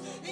he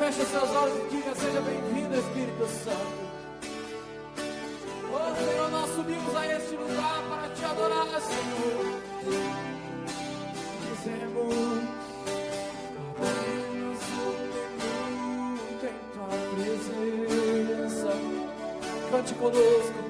Feche seus olhos e diga: Seja bem-vindo, Espírito Santo. Oh Senhor, nós subimos a este lugar para te adorar, Senhor. Dizemos. Apenas um minuto em tua presença. Cante conosco.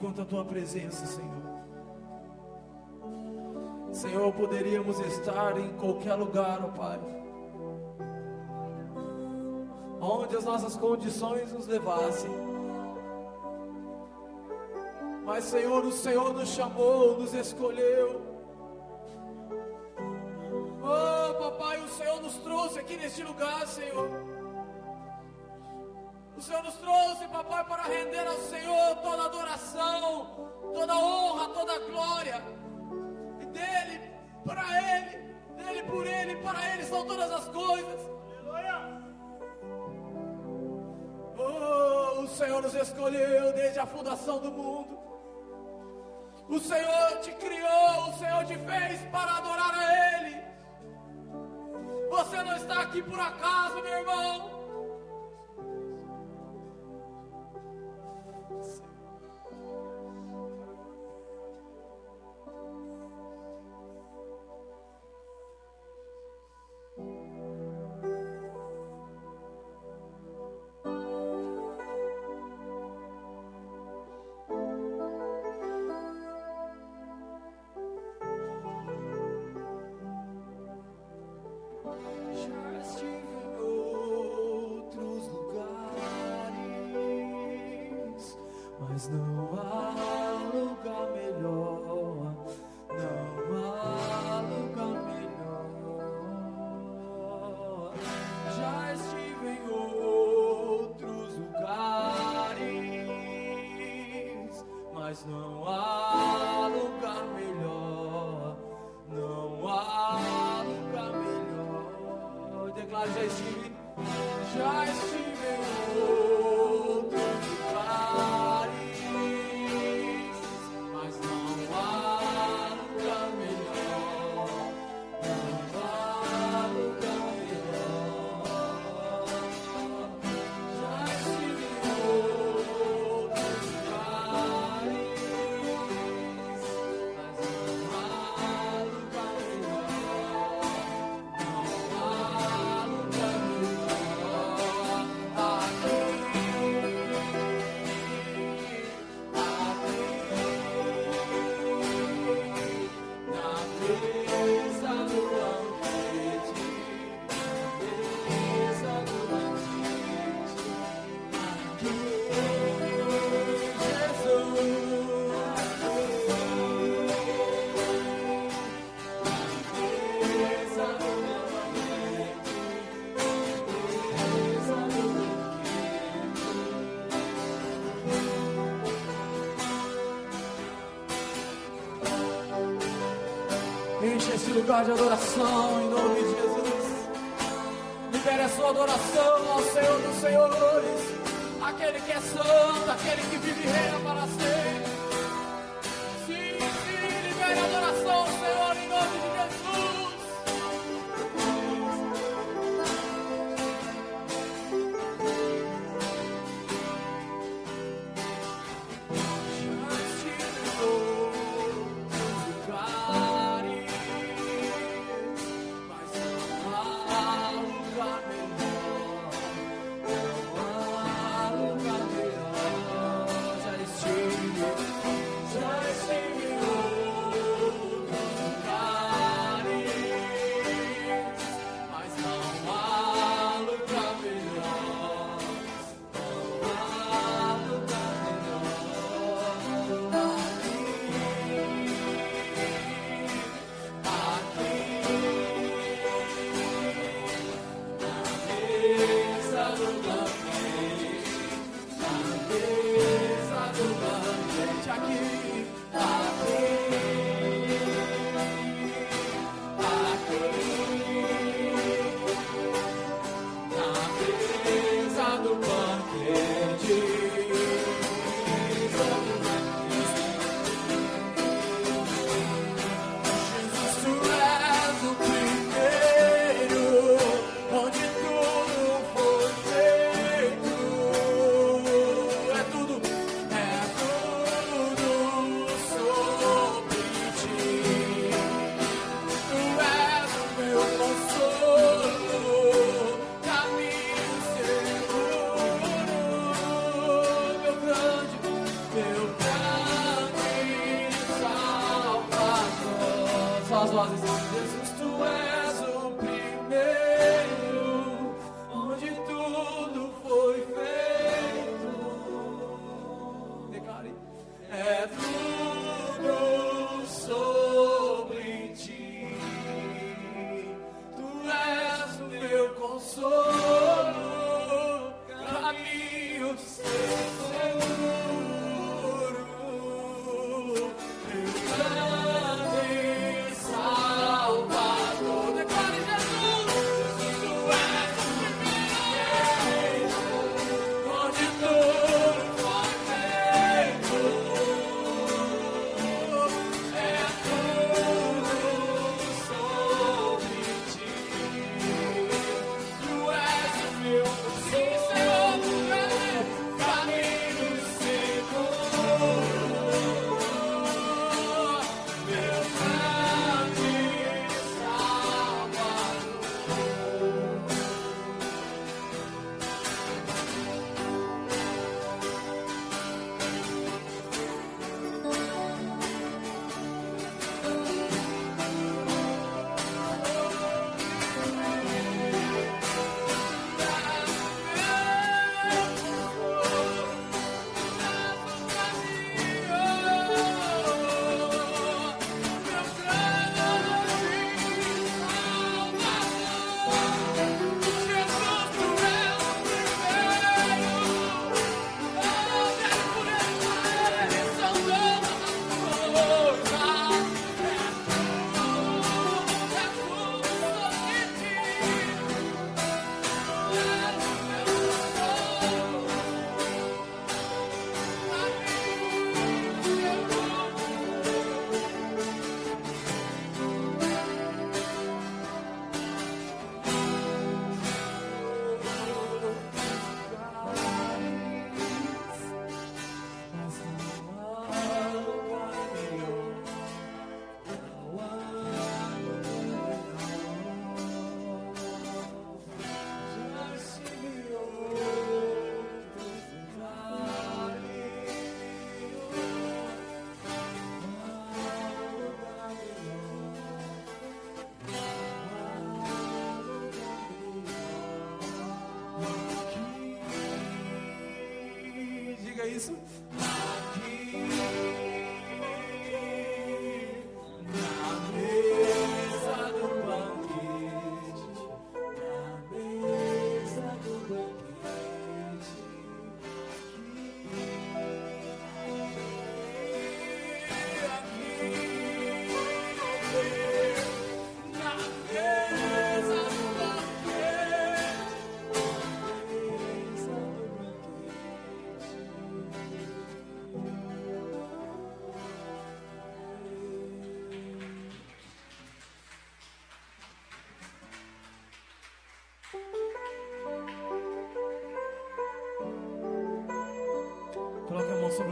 quanto a tua presença, Senhor. Senhor, poderíamos estar em qualquer lugar, ó Pai, onde as nossas condições nos levassem. Mas, Senhor, o Senhor nos chamou, nos escolheu. Oh, papai, o Senhor nos trouxe aqui neste lugar, Senhor. O Senhor nos trouxe, render ao Senhor toda adoração, toda honra, toda glória. E dele, para Ele, dele por Ele, para Ele são todas as coisas. Aleluia. Oh, o Senhor nos escolheu desde a fundação do mundo. O Senhor te criou, o Senhor te fez para adorar a Ele. Você não está aqui por acaso, meu irmão. There's no one Esse lugar de adoração, em nome de Jesus. Libere a sua adoração ao Senhor dos Senhores, aquele que é santo, aquele que vive e reina para sempre.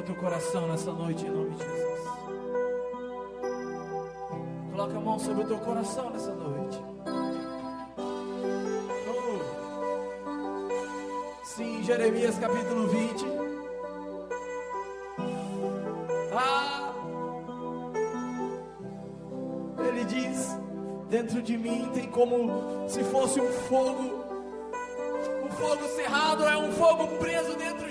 teu coração nessa noite, em nome de Jesus. Coloca a mão sobre o teu coração nessa noite. Oh. Sim, Jeremias capítulo 20. Ah! Ele diz: Dentro de mim tem como se fosse um fogo. Um fogo cerrado é um fogo preso dentro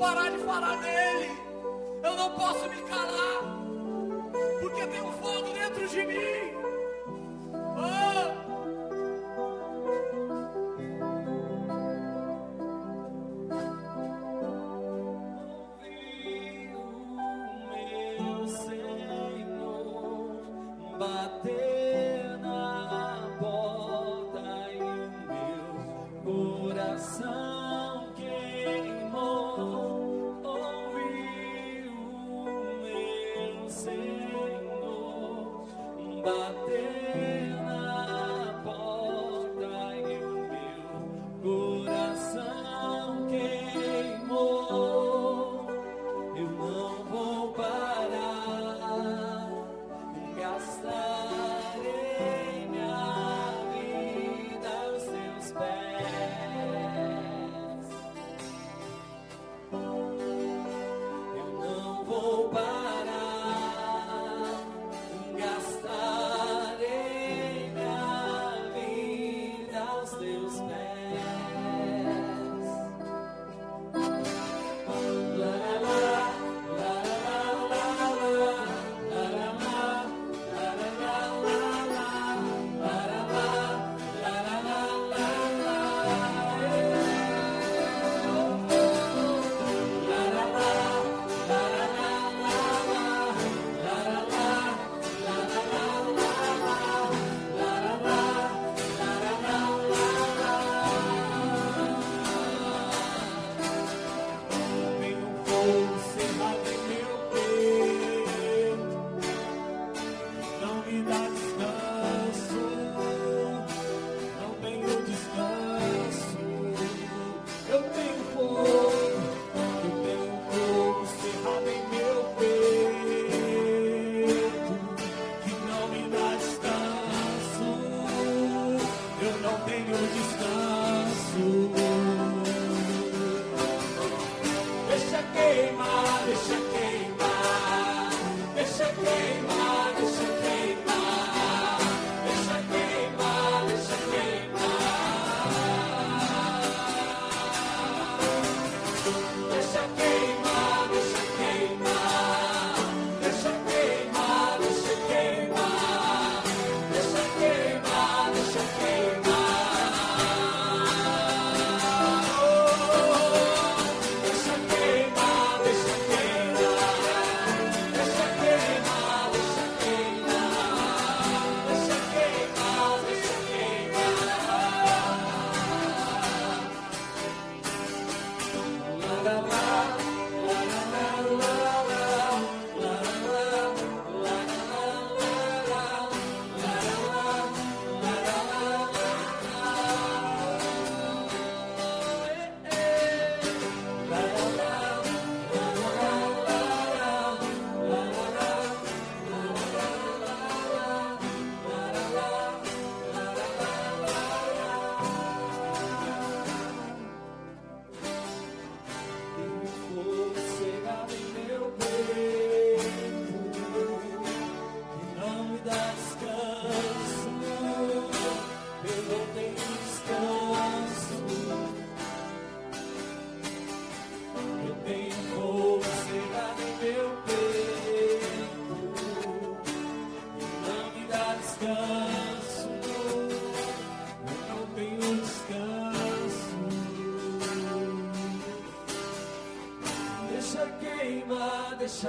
parar de falar dele. Eu não posso me calar, porque tem um fogo dentro de mim.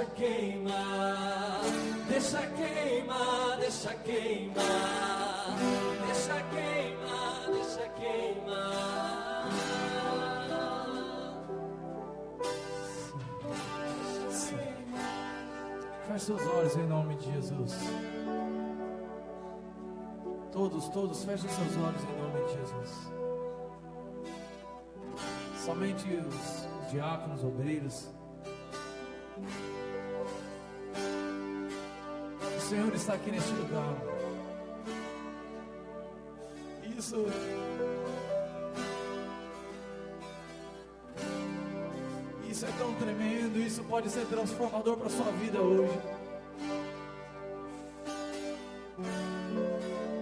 Deixa queimar, deixa queimar, deixa queimar, deixa queimar, deixa queimar. Feche seus olhos em nome de Jesus. Todos, todos, fechem seus olhos em nome de Jesus. Somente os, os diáconos, obreiros. Senhor está aqui neste lugar. Isso. Isso é tão tremendo, isso pode ser transformador para a sua vida hoje.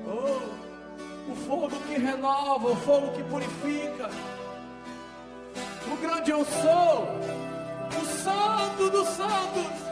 Oh, o fogo que renova, o fogo que purifica. O grande eu sou, o santo dos santos,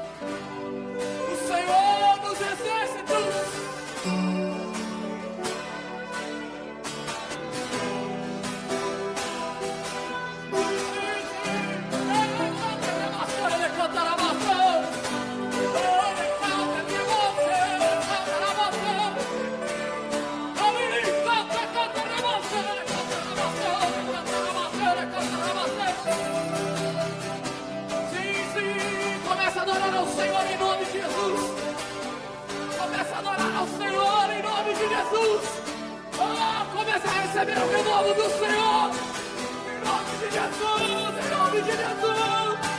Jesus. Oh, começa a receber o renovo do Senhor. Em nome de Jesus, em nome de Jesus.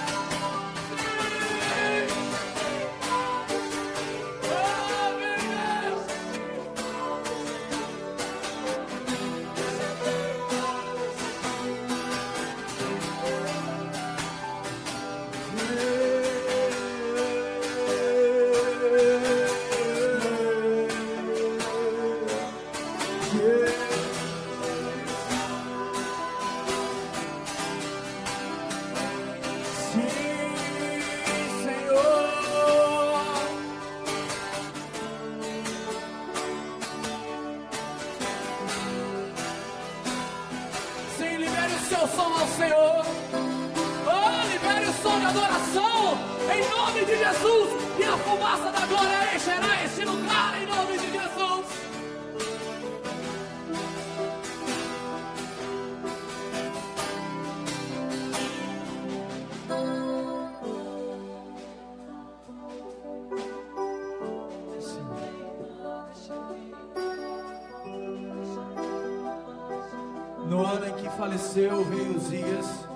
Faleceu o rei Uzias,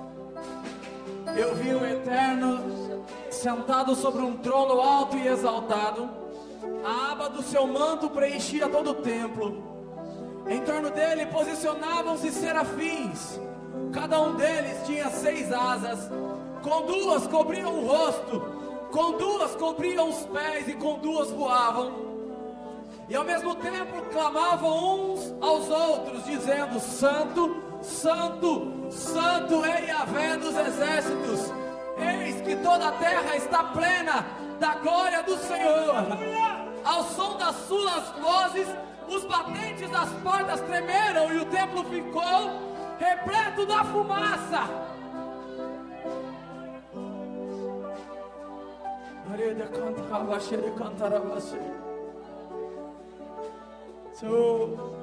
eu vi o Eterno sentado sobre um trono alto e exaltado. A aba do seu manto preenchia todo o templo. Em torno dele posicionavam-se serafins. Cada um deles tinha seis asas. Com duas cobriam o rosto, com duas cobriam os pés e com duas voavam. E ao mesmo tempo clamavam uns aos outros, dizendo: Santo, Santo, Santo é Yahvé dos exércitos. Eis que toda a terra está plena da glória do Senhor. Ao som das suas vozes, os batentes das portas tremeram e o templo ficou repleto da fumaça. Senhor.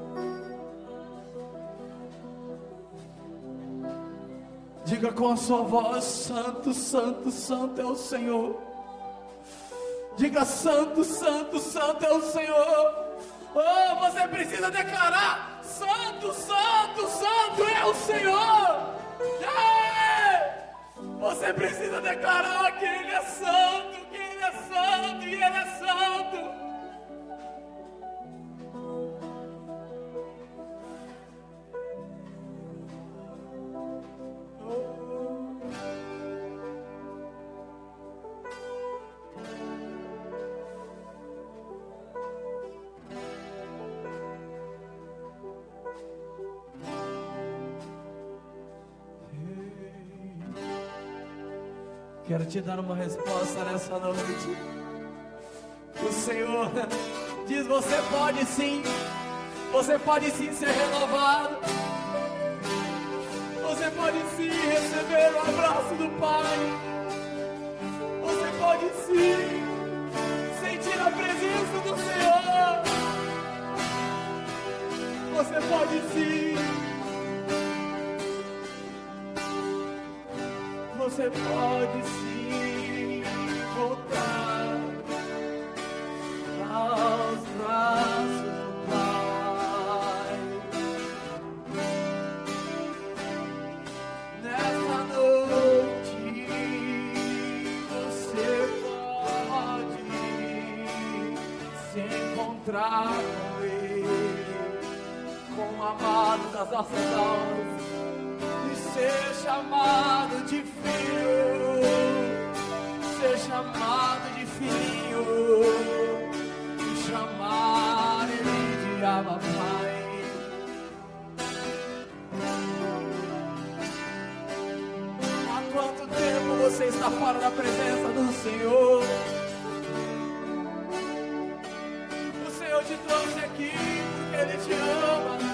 Diga com a sua voz: Santo, Santo, Santo é o Senhor. Diga: Santo, Santo, Santo é o Senhor. Oh, você precisa declarar: Santo, Santo, Santo é o Senhor. Você precisa declarar que Ele é santo, que Ele é santo Quero te dar uma resposta nessa noite. O Senhor diz: você pode sim, você pode sim ser renovado. Você pode sim receber o abraço do Pai. Você pode sim sentir a presença do Senhor. Você pode sim. Você pode sim voltar está fora da presença do Senhor? O Senhor te trouxe aqui porque Ele te ama.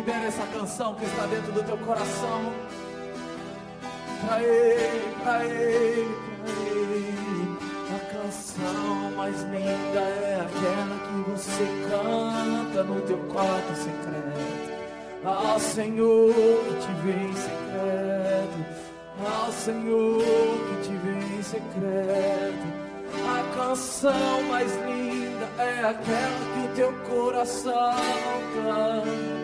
Libera essa canção que está dentro do teu coração. Pra ele, pra ele, pra ele. A canção mais linda é aquela que você canta no teu quarto secreto. Ao Senhor que te vê em secreto. Ao Senhor que te vê em secreto. A canção mais linda é aquela que o teu coração canta.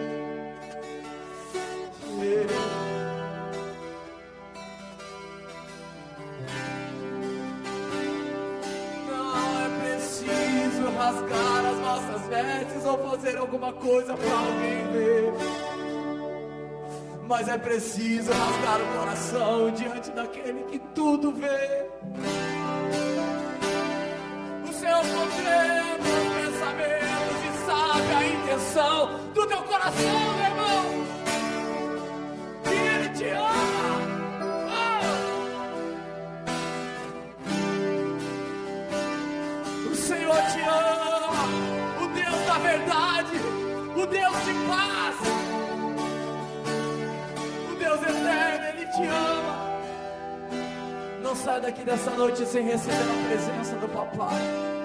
Não é preciso rasgar as nossas vestes ou fazer alguma coisa para alguém ver. Mas é preciso rasgar o coração diante daquele que tudo vê. O Senhor contempla os pensamentos e sabe a intenção do teu coração, meu irmão. Deus de paz. O Deus eterno, Ele te ama. Não sai daqui dessa noite sem receber a presença do Papai.